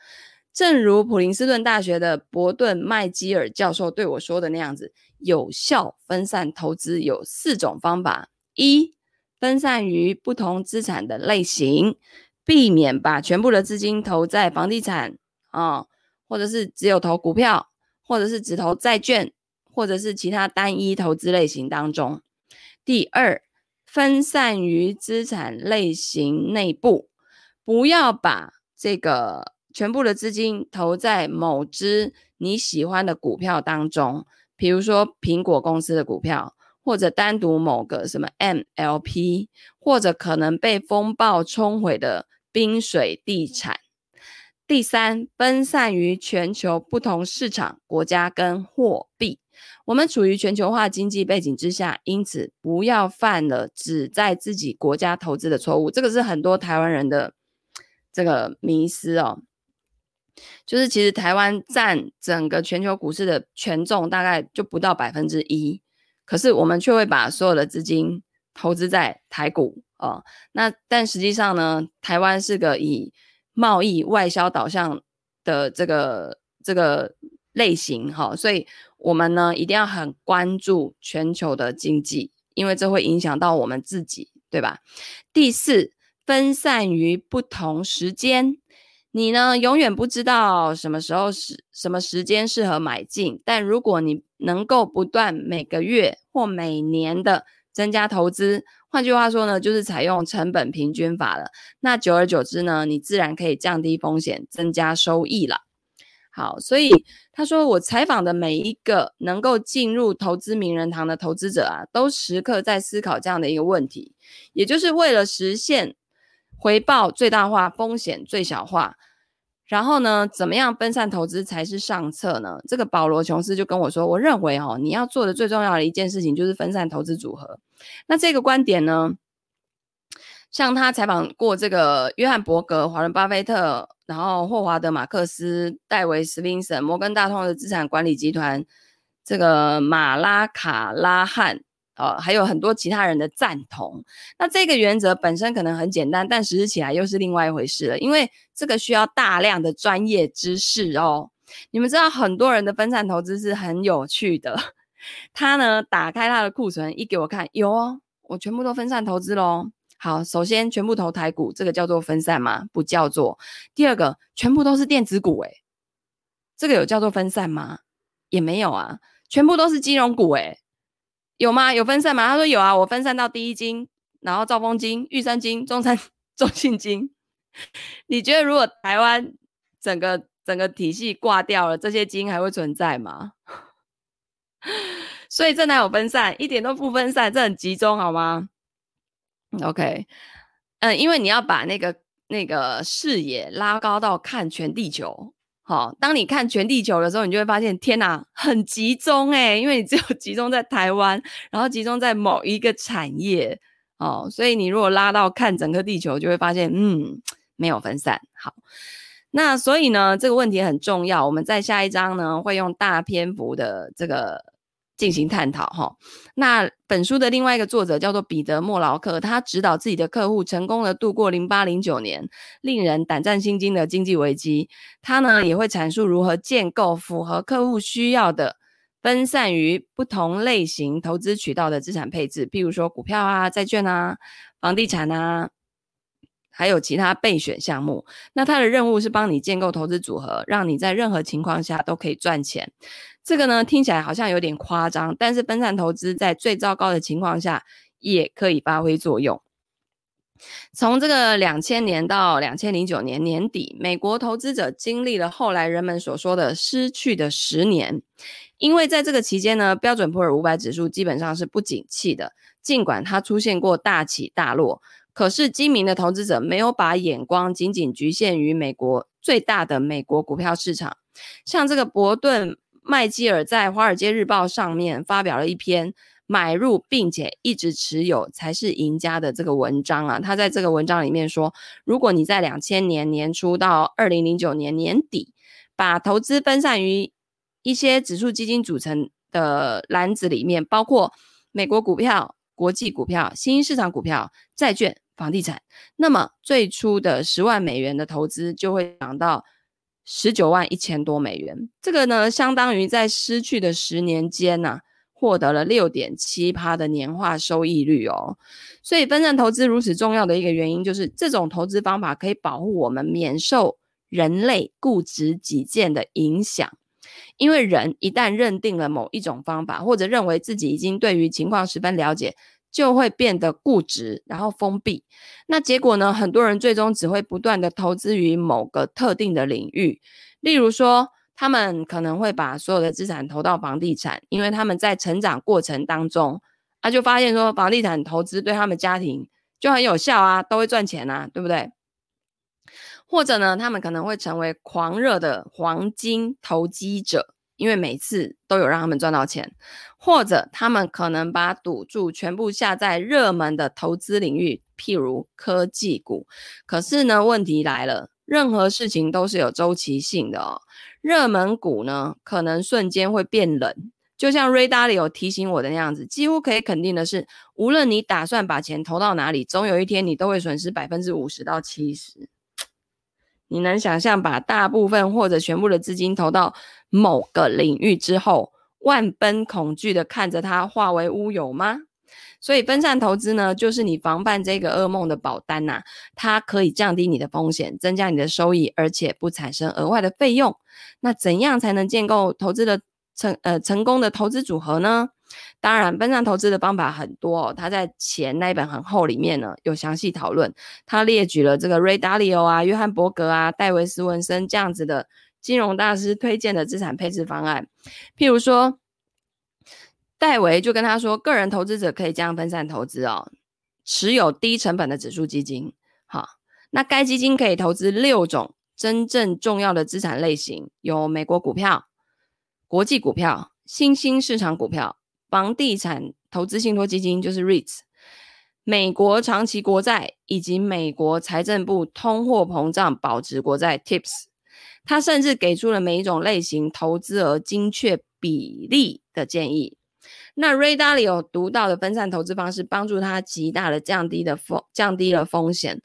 正如普林斯顿大学的伯顿麦基尔教授对我说的那样子，有效分散投资有四种方法：一。分散于不同资产的类型，避免把全部的资金投在房地产啊、或者是只有投股票，或者是只投债券，或者是其他单一投资类型当中。第二，分散于资产类型内部，不要把这个全部的资金投在某只你喜欢的股票当中，比如说苹果公司的股票。或者单独某个什么 MLP，或者可能被风暴冲毁的冰水地产。第三，分散于全球不同市场、国家跟货币。我们处于全球化经济背景之下，因此不要犯了只在自己国家投资的错误。这个是很多台湾人的这个迷思哦。就是其实台湾占整个全球股市的权重大概就不到百分之一。可是我们却会把所有的资金投资在台股哦，那但实际上呢，台湾是个以贸易外销导向的这个这个类型哈，所以我们呢一定要很关注全球的经济，因为这会影响到我们自己，对吧？第四，分散于不同时间。你呢，永远不知道什么时候是什么时间适合买进，但如果你能够不断每个月或每年的增加投资，换句话说呢，就是采用成本平均法了。那久而久之呢，你自然可以降低风险，增加收益了。好，所以他说，我采访的每一个能够进入投资名人堂的投资者啊，都时刻在思考这样的一个问题，也就是为了实现回报最大化、风险最小化。然后呢，怎么样分散投资才是上策呢？这个保罗·琼斯就跟我说，我认为哦，你要做的最重要的一件事情就是分散投资组合。那这个观点呢，像他采访过这个约翰伯格、华伦巴菲特，然后霍华德马克斯、戴维斯宾森、摩根大通的资产管理集团，这个马拉卡拉汉，呃，还有很多其他人的赞同。那这个原则本身可能很简单，但实施起来又是另外一回事了，因为这个需要大量的专业知识哦。你们知道，很多人的分散投资是很有趣的。他呢，打开他的库存，一给我看，有哦，我全部都分散投资喽。好，首先全部投台股，这个叫做分散吗？不叫做。第二个，全部都是电子股，诶，这个有叫做分散吗？也没有啊。全部都是金融股，诶，有吗？有分散吗？他说有啊，我分散到第一金，然后兆丰金、玉山金、中山、中信金。你觉得如果台湾整个整个体系挂掉了，这些金还会存在吗？所以这哪有分散？一点都不分散，这很集中，好吗？OK，嗯，因为你要把那个那个视野拉高到看全地球，好，当你看全地球的时候，你就会发现，天哪，很集中诶，因为你只有 集中在台湾，然后集中在某一个产业，哦，所以你如果拉到看整个地球，就会发现，嗯，没有分散。好，那所以呢，这个问题很重要，我们在下一章呢会用大篇幅的这个。进行探讨哈。那本书的另外一个作者叫做彼得·莫劳克，他指导自己的客户成功的度过零八零九年令人胆战心惊的经济危机。他呢也会阐述如何建构符合客户需要的分散于不同类型投资渠道的资产配置，譬如说股票啊、债券啊、房地产啊。还有其他备选项目，那他的任务是帮你建构投资组合，让你在任何情况下都可以赚钱。这个呢，听起来好像有点夸张，但是分散投资在最糟糕的情况下也可以发挥作用。从这个两千年到两千零九年年底，美国投资者经历了后来人们所说的“失去的十年”，因为在这个期间呢，标准普尔五百指数基本上是不景气的，尽管它出现过大起大落。可是精明的投资者没有把眼光仅仅局限于美国最大的美国股票市场，像这个伯顿麦基尔在《华尔街日报》上面发表了一篇买入并且一直持有才是赢家的这个文章啊，他在这个文章里面说，如果你在两千年年初到二零零九年年底，把投资分散于一些指数基金组成的篮子里面，包括美国股票。国际股票、新兴市场股票、债券、房地产，那么最初的十万美元的投资就会涨到十九万一千多美元。这个呢，相当于在失去的十年间呐、啊，获得了六点七趴的年化收益率哦。所以分散投资如此重要的一个原因，就是这种投资方法可以保护我们免受人类固执己见的影响。因为人一旦认定了某一种方法，或者认为自己已经对于情况十分了解，就会变得固执，然后封闭。那结果呢？很多人最终只会不断的投资于某个特定的领域。例如说，他们可能会把所有的资产投到房地产，因为他们在成长过程当中，他就发现说，房地产投资对他们家庭就很有效啊，都会赚钱啊，对不对？或者呢，他们可能会成为狂热的黄金投机者，因为每次都有让他们赚到钱。或者他们可能把赌注全部下在热门的投资领域，譬如科技股。可是呢，问题来了，任何事情都是有周期性的哦。热门股呢，可能瞬间会变冷，就像 Ray Dalio 提醒我的那样子。几乎可以肯定的是，无论你打算把钱投到哪里，总有一天你都会损失百分之五十到七十。你能想象把大部分或者全部的资金投到某个领域之后，万分恐惧的看着它化为乌有吗？所以分散投资呢，就是你防范这个噩梦的保单呐、它可以降低你的风险，增加你的收益，而且不产生额外的费用。那怎样才能建构投资的成呃成功的投资组合呢？当然，分散投资的方法很多哦，他在前那一本很厚里面呢有详细讨论，他列举了这个 Ray Dalio 啊、约翰伯格啊、戴维斯文森这样子的金融大师推荐的资产配置方案，譬如说。戴维就跟他说，个人投资者可以这样分散投资哦，持有低成本的指数基金。好，那该基金可以投资六种真正重要的资产类型，有美国股票、国际股票、新兴市场股票、房地产投资信托基金就是 REITs、美国长期国债以及美国财政部通货膨胀保值国债 TIPS。他甚至给出了每一种类型投资额精确比例的建议。那 Ray Dalio 独到的分散投资方式，帮助他极大的降低的风降低了风险。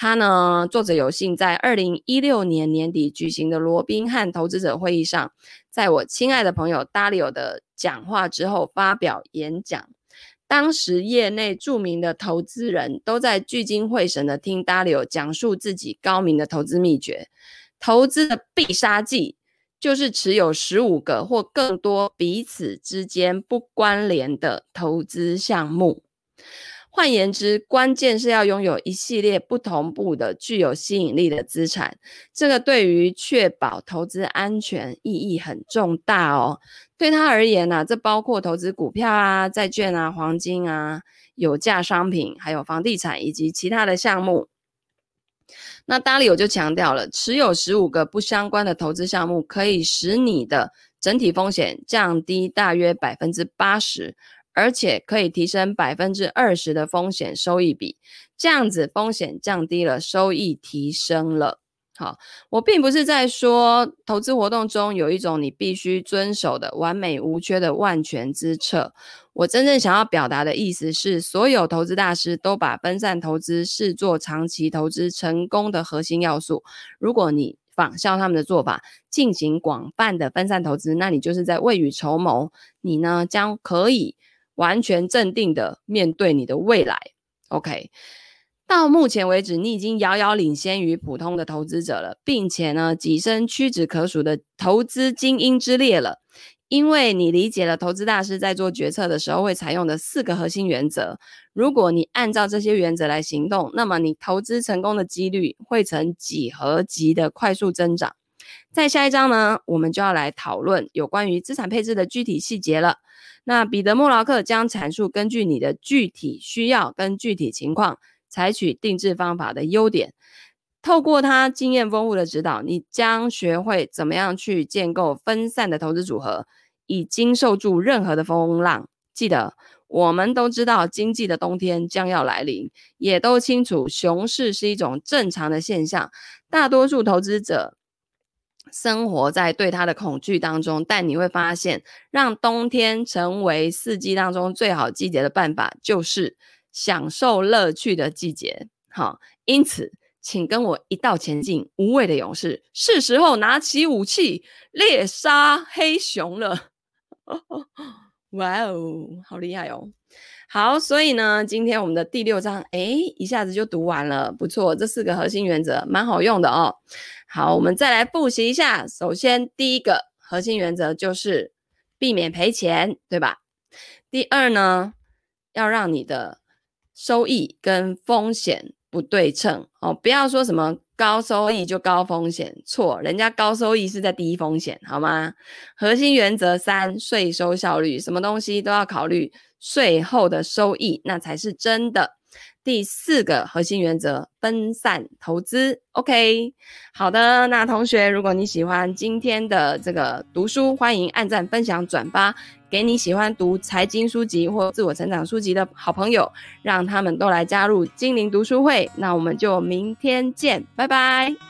他呢，作者有幸在二零一六年年底举行的罗宾汉投资者会议上，在我亲爱的朋友 Dalio 的讲话之后发表演讲。当时业内著名的投资人都在聚精会神的听 Dalio 讲述自己高明的投资秘诀，投资的必杀技。就是持有十五个或更多彼此之间不关联的投资项目。换言之，关键是要拥有一系列不同步的具有吸引力的资产。这个对于确保投资安全意义很重大哦。对他而言呢、这包括投资股票啊、债券啊、黄金啊、有价商品，还有房地产以及其他的项目。那达里我就强调了，持有十五个不相关的投资项目，可以使你的整体风险降低大约百分之八十，而且可以提升百分之二十的风险收益比。这样子风险降低了，收益提升了。好，我并不是在说投资活动中有一种你必须遵守的完美无缺的万全之策。我真正想要表达的意思是，所有投资大师都把分散投资视作长期投资成功的核心要素。如果你仿效他们的做法，进行广泛的分散投资，那你就是在未雨绸缪。你呢，将可以完全镇定的面对你的未来。OK。到目前为止，你已经遥遥领先于普通的投资者了，并且呢，跻身屈指可数的投资精英之列了。因为你理解了投资大师在做决策的时候会采用的四个核心原则。如果你按照这些原则来行动，那么你投资成功的几率会呈几何级的快速增长。在下一章呢，我们就要来讨论有关于资产配置的具体细节了。那彼得·莫劳克将阐述根据你的具体需要跟具体情况。采取定制方法的优点，透过他经验丰富的指导，你将学会怎么样去建构分散的投资组合，以经受住任何的风浪。记得，我们都知道经济的冬天将要来临，也都清楚熊市是一种正常的现象。大多数投资者生活在对它的恐惧当中，但你会发现，让冬天成为四季当中最好季节的办法就是。享受乐趣的季节，好，因此，请跟我一道前进，无畏的勇士，是时候拿起武器猎杀黑熊了。哇哦，好厉害哦！好，所以呢，今天我们的第六章，哎，一下子就读完了，不错，这四个核心原则蛮好用的哦。好，我们再来复习一下。首先，第一个核心原则就是避免赔钱，对吧？第二呢，要让你的收益跟风险不对称哦，不要说什么高收益就高风险，错，人家高收益是在低风险，好吗？核心原则三：税收效率，什么东西都要考虑税后的收益，那才是真的。第四个核心原则：分散投资。OK，好的，那同学，如果你喜欢今天的这个读书，欢迎按赞、分享、转发。给你喜欢读财经书籍或自我成长书籍的好朋友，让他们都来加入精灵读书会。那我们就明天见，拜拜。